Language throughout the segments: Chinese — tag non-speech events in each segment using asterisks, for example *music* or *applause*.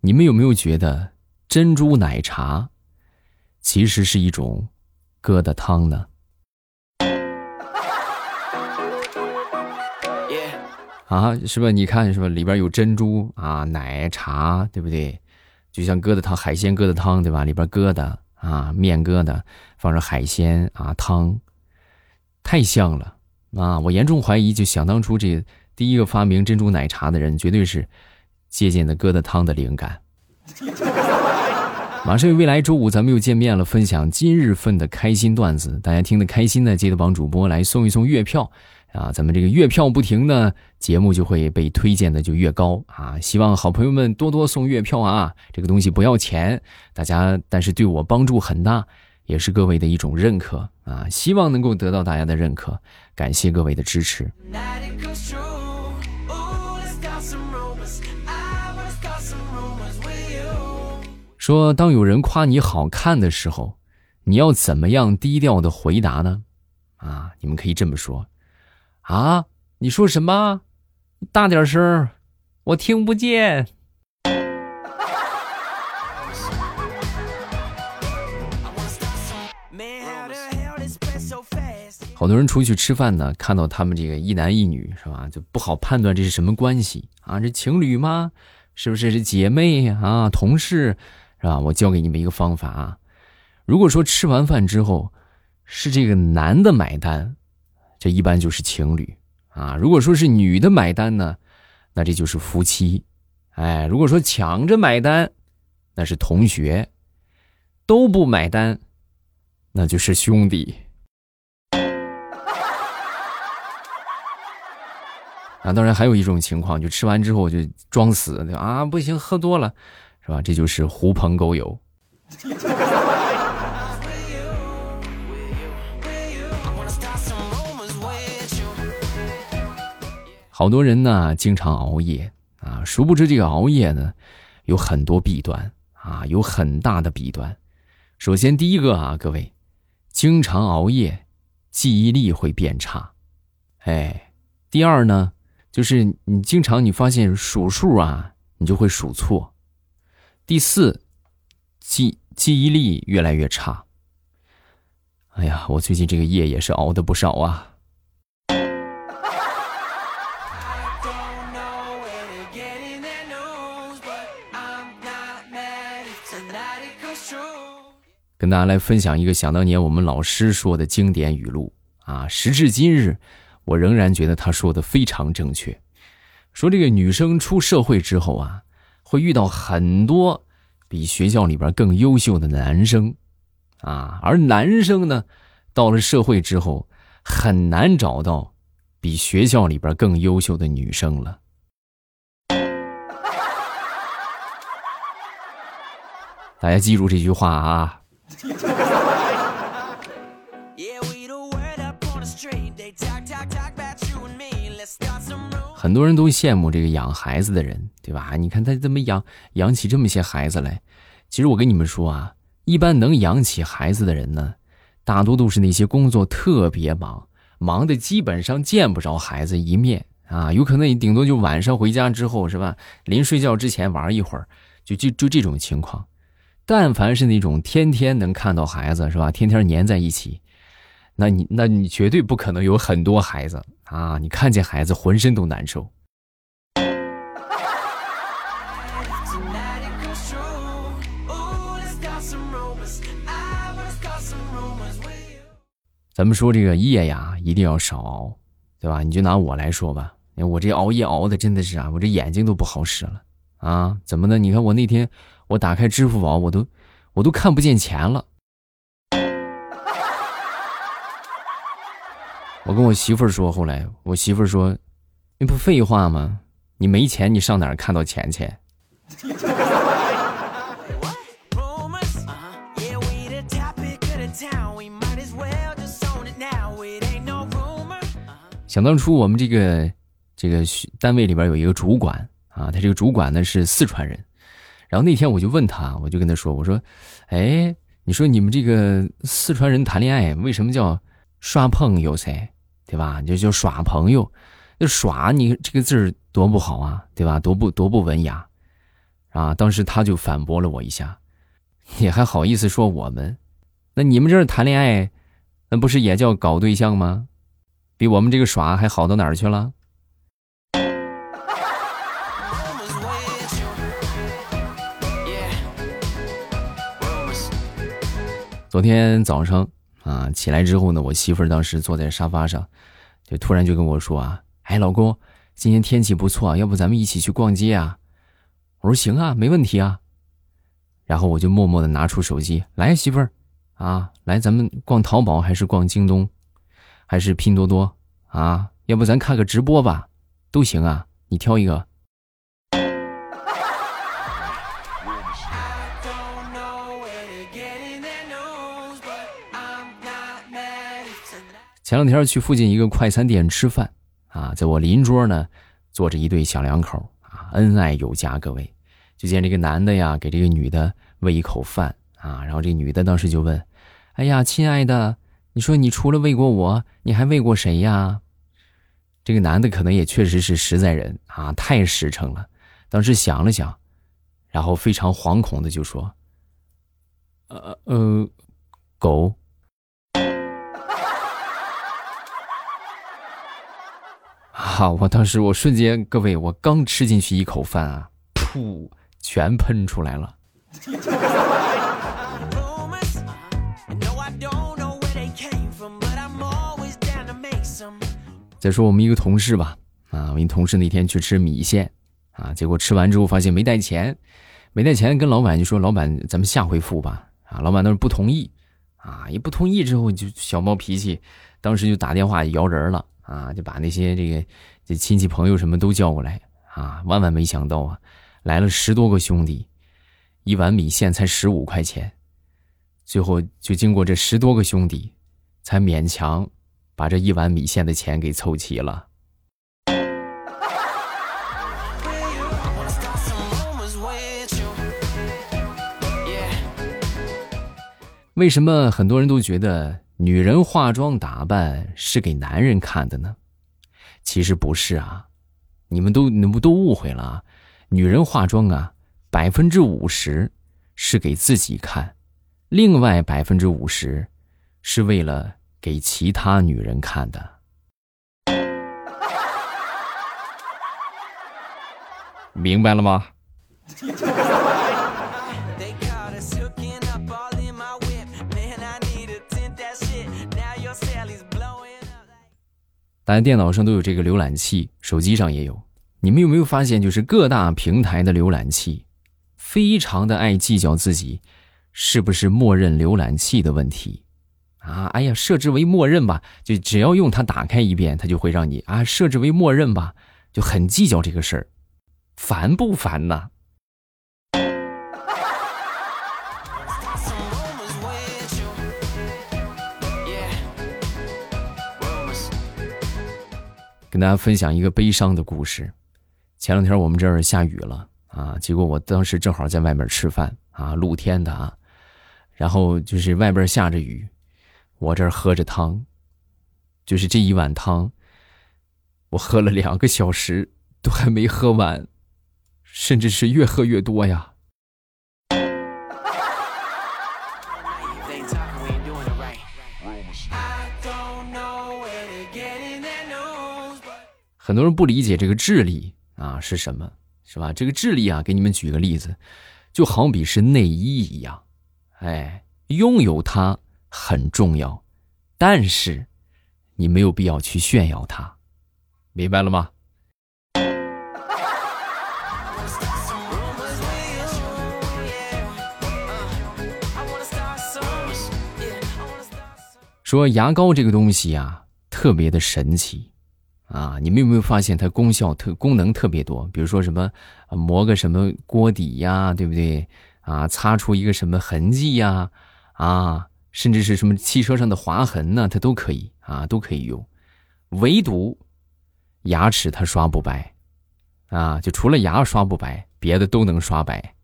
你们有没有觉得珍珠奶茶其实是一种疙瘩汤呢？啊，是吧？你看，是吧？里边有珍珠啊，奶茶，对不对？就像疙瘩汤，海鲜疙瘩汤，对吧？里边疙瘩啊，面疙瘩，放上海鲜啊，汤，太像了啊！我严重怀疑，就想当初这第一个发明珍珠奶茶的人，绝对是。借鉴的疙瘩汤的灵感。*laughs* 马上未来周五咱们又见面了，分享今日份的开心段子。大家听得开心呢，记得帮主播来送一送月票啊！咱们这个月票不停呢，节目就会被推荐的就越高啊！希望好朋友们多多送月票啊！这个东西不要钱，大家但是对我帮助很大，也是各位的一种认可啊！希望能够得到大家的认可，感谢各位的支持。说，当有人夸你好看的时候，你要怎么样低调的回答呢？啊，你们可以这么说：啊，你说什么？大点声，我听不见。好多人出去吃饭呢，看到他们这个一男一女，是吧？就不好判断这是什么关系啊？这情侣吗？是不是是姐妹啊？同事？是吧？我教给你们一个方法啊。如果说吃完饭之后是这个男的买单，这一般就是情侣啊。如果说是女的买单呢，那这就是夫妻。哎，如果说抢着买单，那是同学；都不买单，那就是兄弟。啊，当然还有一种情况，就吃完之后就装死，啊，不行，喝多了。是吧？这就是狐朋狗友。好多人呢，经常熬夜啊，殊不知这个熬夜呢，有很多弊端啊，有很大的弊端。首先，第一个啊，各位，经常熬夜，记忆力会变差。哎，第二呢，就是你经常你发现数数啊，你就会数错。第四，记记忆力越来越差。哎呀，我最近这个夜也是熬的不少啊。跟大家来分享一个想当年我们老师说的经典语录啊，时至今日，我仍然觉得他说的非常正确。说这个女生出社会之后啊。会遇到很多比学校里边更优秀的男生，啊，而男生呢，到了社会之后，很难找到比学校里边更优秀的女生了。大家记住这句话啊。很多人都羡慕这个养孩子的人，对吧？你看他怎么养养起这么些孩子来。其实我跟你们说啊，一般能养起孩子的人呢，大多都是那些工作特别忙，忙的基本上见不着孩子一面啊。有可能你顶多就晚上回家之后，是吧？临睡觉之前玩一会儿，就就就这种情况。但凡是那种天天能看到孩子，是吧？天天黏在一起。那你，那你绝对不可能有很多孩子啊！你看见孩子浑身都难受。咱们说这个夜呀，一定要少熬，对吧？你就拿我来说吧，我这熬夜熬的真的是啊，我这眼睛都不好使了啊！怎么的？你看我那天我打开支付宝，我都我都看不见钱了。我跟我媳妇儿说，后来我媳妇儿说：“那不废话吗？你没钱，你上哪儿看到钱去？” *laughs* 想当初我们这个这个单位里边有一个主管啊，他这个主管呢是四川人，然后那天我就问他，我就跟他说：“我说，哎，你说你们这个四川人谈恋爱为什么叫刷碰有谁？”对吧？就就耍朋友，那耍你这个字儿多不好啊，对吧？多不多不文雅。啊，当时他就反驳了我一下：“你还好意思说我们？那你们这谈恋爱，那不是也叫搞对象吗？比我们这个耍还好到哪儿去了？” *laughs* 昨天早上啊，起来之后呢，我媳妇儿当时坐在沙发上，就突然就跟我说啊：“哎，老公，今天天气不错，要不咱们一起去逛街啊？”我说：“行啊，没问题啊。”然后我就默默的拿出手机来，媳妇儿，啊，来，咱们逛淘宝还是逛京东，还是拼多多啊？要不咱看个直播吧，都行啊，你挑一个。前两天去附近一个快餐店吃饭，啊，在我邻桌呢，坐着一对小两口，啊，恩爱有加。各位，就见这个男的呀，给这个女的喂一口饭，啊，然后这女的当时就问：“哎呀，亲爱的，你说你除了喂过我，你还喂过谁呀？”这个男的可能也确实是实在人啊，太实诚了。当时想了想，然后非常惶恐的就说：“呃呃，狗。”好！我当时我瞬间，各位，我刚吃进去一口饭啊，噗，全喷出来了。再说我们一个同事吧，啊，我一同事那天去吃米线，啊，结果吃完之后发现没带钱，没带钱，跟老板就说：“老板，咱们下回付吧。”啊，老板当时不同意，啊，一不同意之后就小暴脾气，当时就打电话摇人了。啊，就把那些这个这亲戚朋友什么都叫过来啊！万万没想到啊，来了十多个兄弟，一碗米线才十五块钱，最后就经过这十多个兄弟，才勉强把这一碗米线的钱给凑齐了。为什么很多人都觉得？女人化妆打扮是给男人看的呢，其实不是啊，你们都你们都误会了。女人化妆啊，百分之五十是给自己看，另外百分之五十是为了给其他女人看的。明白了吗？大家电脑上都有这个浏览器，手机上也有。你们有没有发现，就是各大平台的浏览器，非常的爱计较自己是不是默认浏览器的问题啊？哎呀，设置为默认吧，就只要用它打开一遍，它就会让你啊设置为默认吧，就很计较这个事儿，烦不烦呐？跟大家分享一个悲伤的故事。前两天我们这儿下雨了啊，结果我当时正好在外面吃饭啊，露天的啊，然后就是外边下着雨，我这儿喝着汤，就是这一碗汤，我喝了两个小时都还没喝完，甚至是越喝越多呀。很多人不理解这个智力啊是什么，是吧？这个智力啊，给你们举个例子，就好比是内衣一样，哎，拥有它很重要，但是你没有必要去炫耀它，明白了吗？说牙膏这个东西啊，特别的神奇。啊，你们有没有发现它功效特功能特别多？比如说什么磨个什么锅底呀，对不对？啊，擦出一个什么痕迹呀？啊，甚至是什么汽车上的划痕呢，它都可以啊，都可以用。唯独牙齿它刷不白，啊，就除了牙刷不白，别的都能刷白。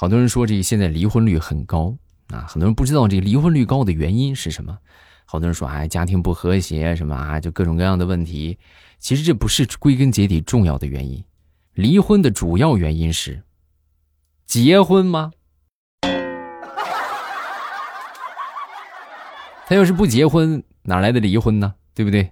好多人说这个现在离婚率很高啊，很多人不知道这个离婚率高的原因是什么。好多人说，哎，家庭不和谐什么啊，就各种各样的问题。其实这不是归根结底重要的原因，离婚的主要原因是结婚吗？他要是不结婚，哪来的离婚呢？对不对？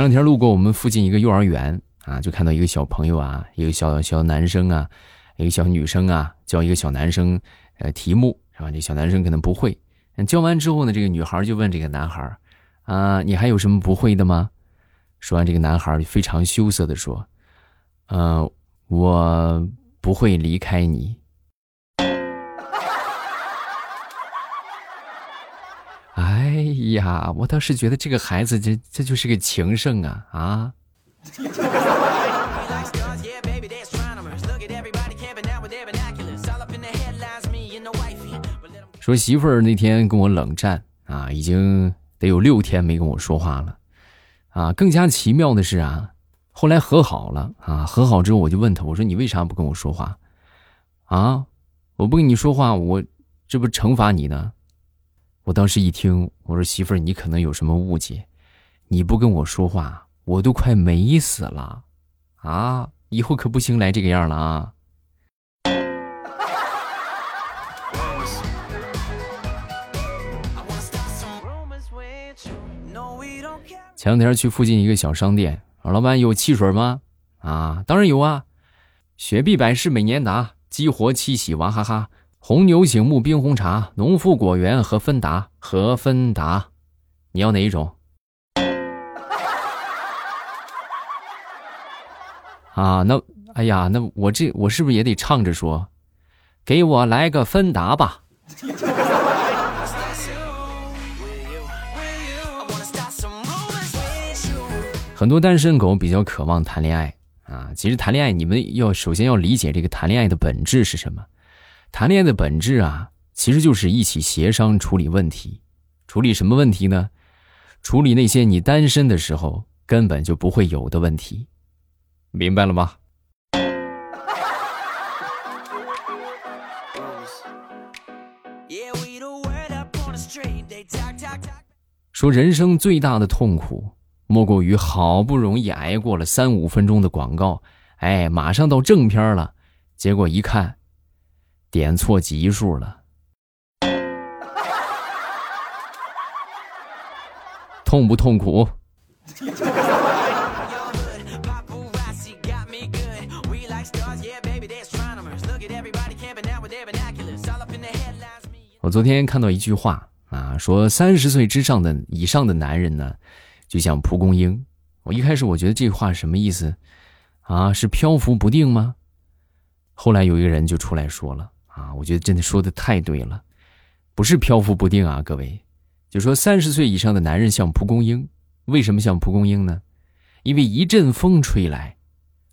前两天路过我们附近一个幼儿园啊，就看到一个小朋友啊，一个小小男生啊，一个小女生啊，教一个小男生呃题目是吧？这小男生可能不会，教完之后呢，这个女孩就问这个男孩啊，你还有什么不会的吗？说完，这个男孩非常羞涩的说，呃，我不会离开你。哎呀，我倒是觉得这个孩子，这这就是个情圣啊啊！说媳妇儿那天跟我冷战啊，已经得有六天没跟我说话了啊。更加奇妙的是啊，后来和好了啊，和好之后我就问他，我说你为啥不跟我说话啊？我不跟你说话，我这不惩罚你呢？我当时一听，我说：“媳妇儿，你可能有什么误解，你不跟我说话，我都快美死了，啊！以后可不行来这个样了啊！”前两天去附近一个小商店，老板有汽水吗？啊，当然有啊，雪碧百事美年达，激活七喜娃哈哈。红牛醒目冰红茶，农夫果园和芬达和芬达，你要哪一种？*laughs* 啊，那哎呀，那我这我是不是也得唱着说？给我来个芬达吧。很多单身狗比较渴望谈恋爱啊，其实谈恋爱，你们要首先要理解这个谈恋爱的本质是什么。谈恋爱的本质啊，其实就是一起协商处理问题。处理什么问题呢？处理那些你单身的时候根本就不会有的问题，明白了吗？说人生最大的痛苦，莫过于好不容易挨过了三五分钟的广告，哎，马上到正片了，结果一看。点错级数了，*laughs* 痛不痛苦？我昨天看到一句话啊，说三十岁之上的以上的男人呢，就像蒲公英。我一开始我觉得这话什么意思啊？是漂浮不定吗？后来有一个人就出来说了。啊，我觉得真的说的太对了，不是漂浮不定啊，各位，就说三十岁以上的男人像蒲公英，为什么像蒲公英呢？因为一阵风吹来，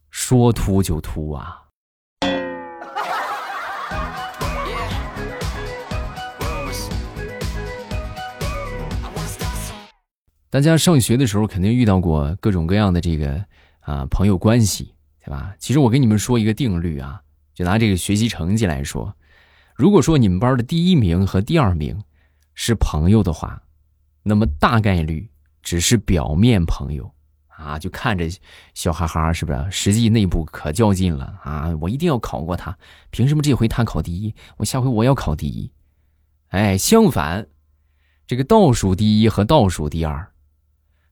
说秃就秃啊。大家上学的时候肯定遇到过各种各样的这个啊朋友关系，对吧？其实我跟你们说一个定律啊。就拿这个学习成绩来说，如果说你们班的第一名和第二名是朋友的话，那么大概率只是表面朋友啊，就看着笑哈哈，是不是？实际内部可较劲了啊！我一定要考过他，凭什么这回他考第一，我下回我要考第一？哎，相反，这个倒数第一和倒数第二，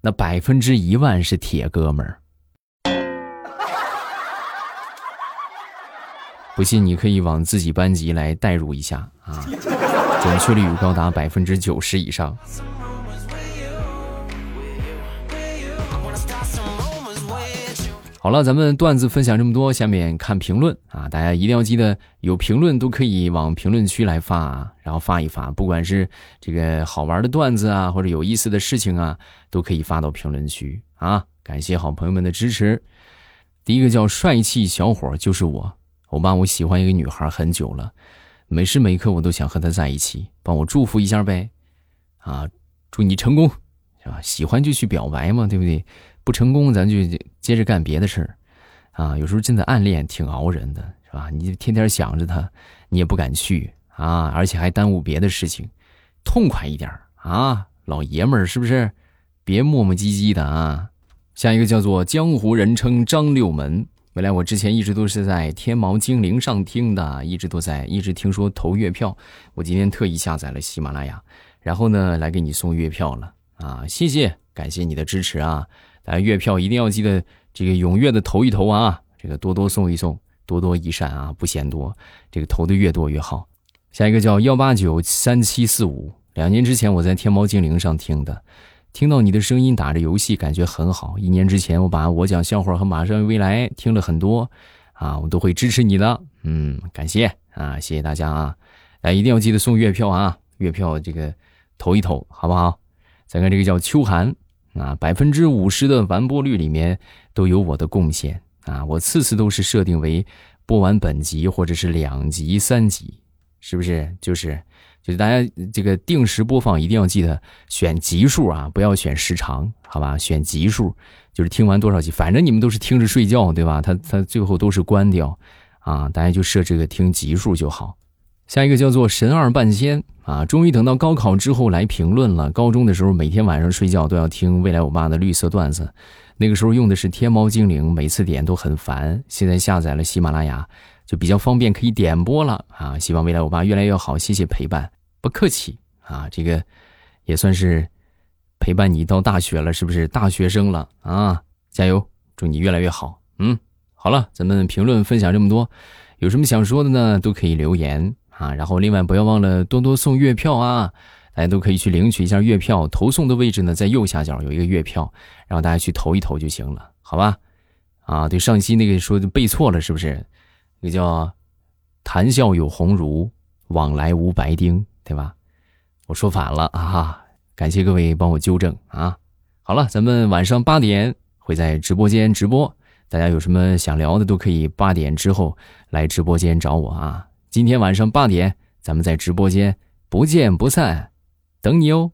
那百分之一万是铁哥们儿。不信，你可以往自己班级来代入一下啊，准确率高达百分之九十以上。好了，咱们段子分享这么多，下面看评论啊！大家一定要记得，有评论都可以往评论区来发，啊，然后发一发，不管是这个好玩的段子啊，或者有意思的事情啊，都可以发到评论区啊！感谢好朋友们的支持。第一个叫帅气小伙，就是我。我妈，我喜欢一个女孩很久了，每时每刻我都想和她在一起，帮我祝福一下呗，啊，祝你成功，是吧？喜欢就去表白嘛，对不对？不成功咱就接着干别的事儿，啊，有时候真的暗恋挺熬人的，是吧？你天天想着他，你也不敢去啊，而且还耽误别的事情，痛快一点啊，老爷们儿是不是？别磨磨唧唧的啊。下一个叫做江湖人称张六门。原来我之前一直都是在天猫精灵上听的，一直都在，一直听说投月票。我今天特意下载了喜马拉雅，然后呢来给你送月票了啊！谢谢，感谢你的支持啊！来月票一定要记得这个踊跃的投一投啊！这个多多送一送，多多益善啊，不嫌多，这个投的越多越好。下一个叫幺八九三七四五，两年之前我在天猫精灵上听的。听到你的声音打着游戏，感觉很好。一年之前，我把我讲笑话和马上未来听了很多，啊，我都会支持你的。嗯，感谢啊，谢谢大家啊！哎，一定要记得送月票啊，月票这个投一投，好不好？再看这个叫秋寒啊，百分之五十的完播率里面都有我的贡献啊，我次次都是设定为播完本集或者是两集、三集，是不是？就是。就是大家这个定时播放一定要记得选集数啊，不要选时长，好吧？选集数，就是听完多少集，反正你们都是听着睡觉，对吧？他他最后都是关掉，啊，大家就设这个听集数就好。下一个叫做神二半仙啊，终于等到高考之后来评论了。高中的时候每天晚上睡觉都要听未来我爸的绿色段子，那个时候用的是天猫精灵，每次点都很烦。现在下载了喜马拉雅，就比较方便，可以点播了啊。希望未来我爸越来越好，谢谢陪伴。不客气啊，这个也算是陪伴你到大学了，是不是大学生了啊？加油，祝你越来越好。嗯，好了，咱们评论分享这么多，有什么想说的呢？都可以留言啊。然后另外不要忘了多多送月票啊，大家都可以去领取一下月票，投送的位置呢在右下角有一个月票，然后大家去投一投就行了，好吧？啊，对，上期那个说背错了，是不是？那个叫谈笑有鸿儒，往来无白丁。对吧？我说反了啊！感谢各位帮我纠正啊！好了，咱们晚上八点会在直播间直播，大家有什么想聊的都可以八点之后来直播间找我啊！今天晚上八点，咱们在直播间不见不散，等你哦。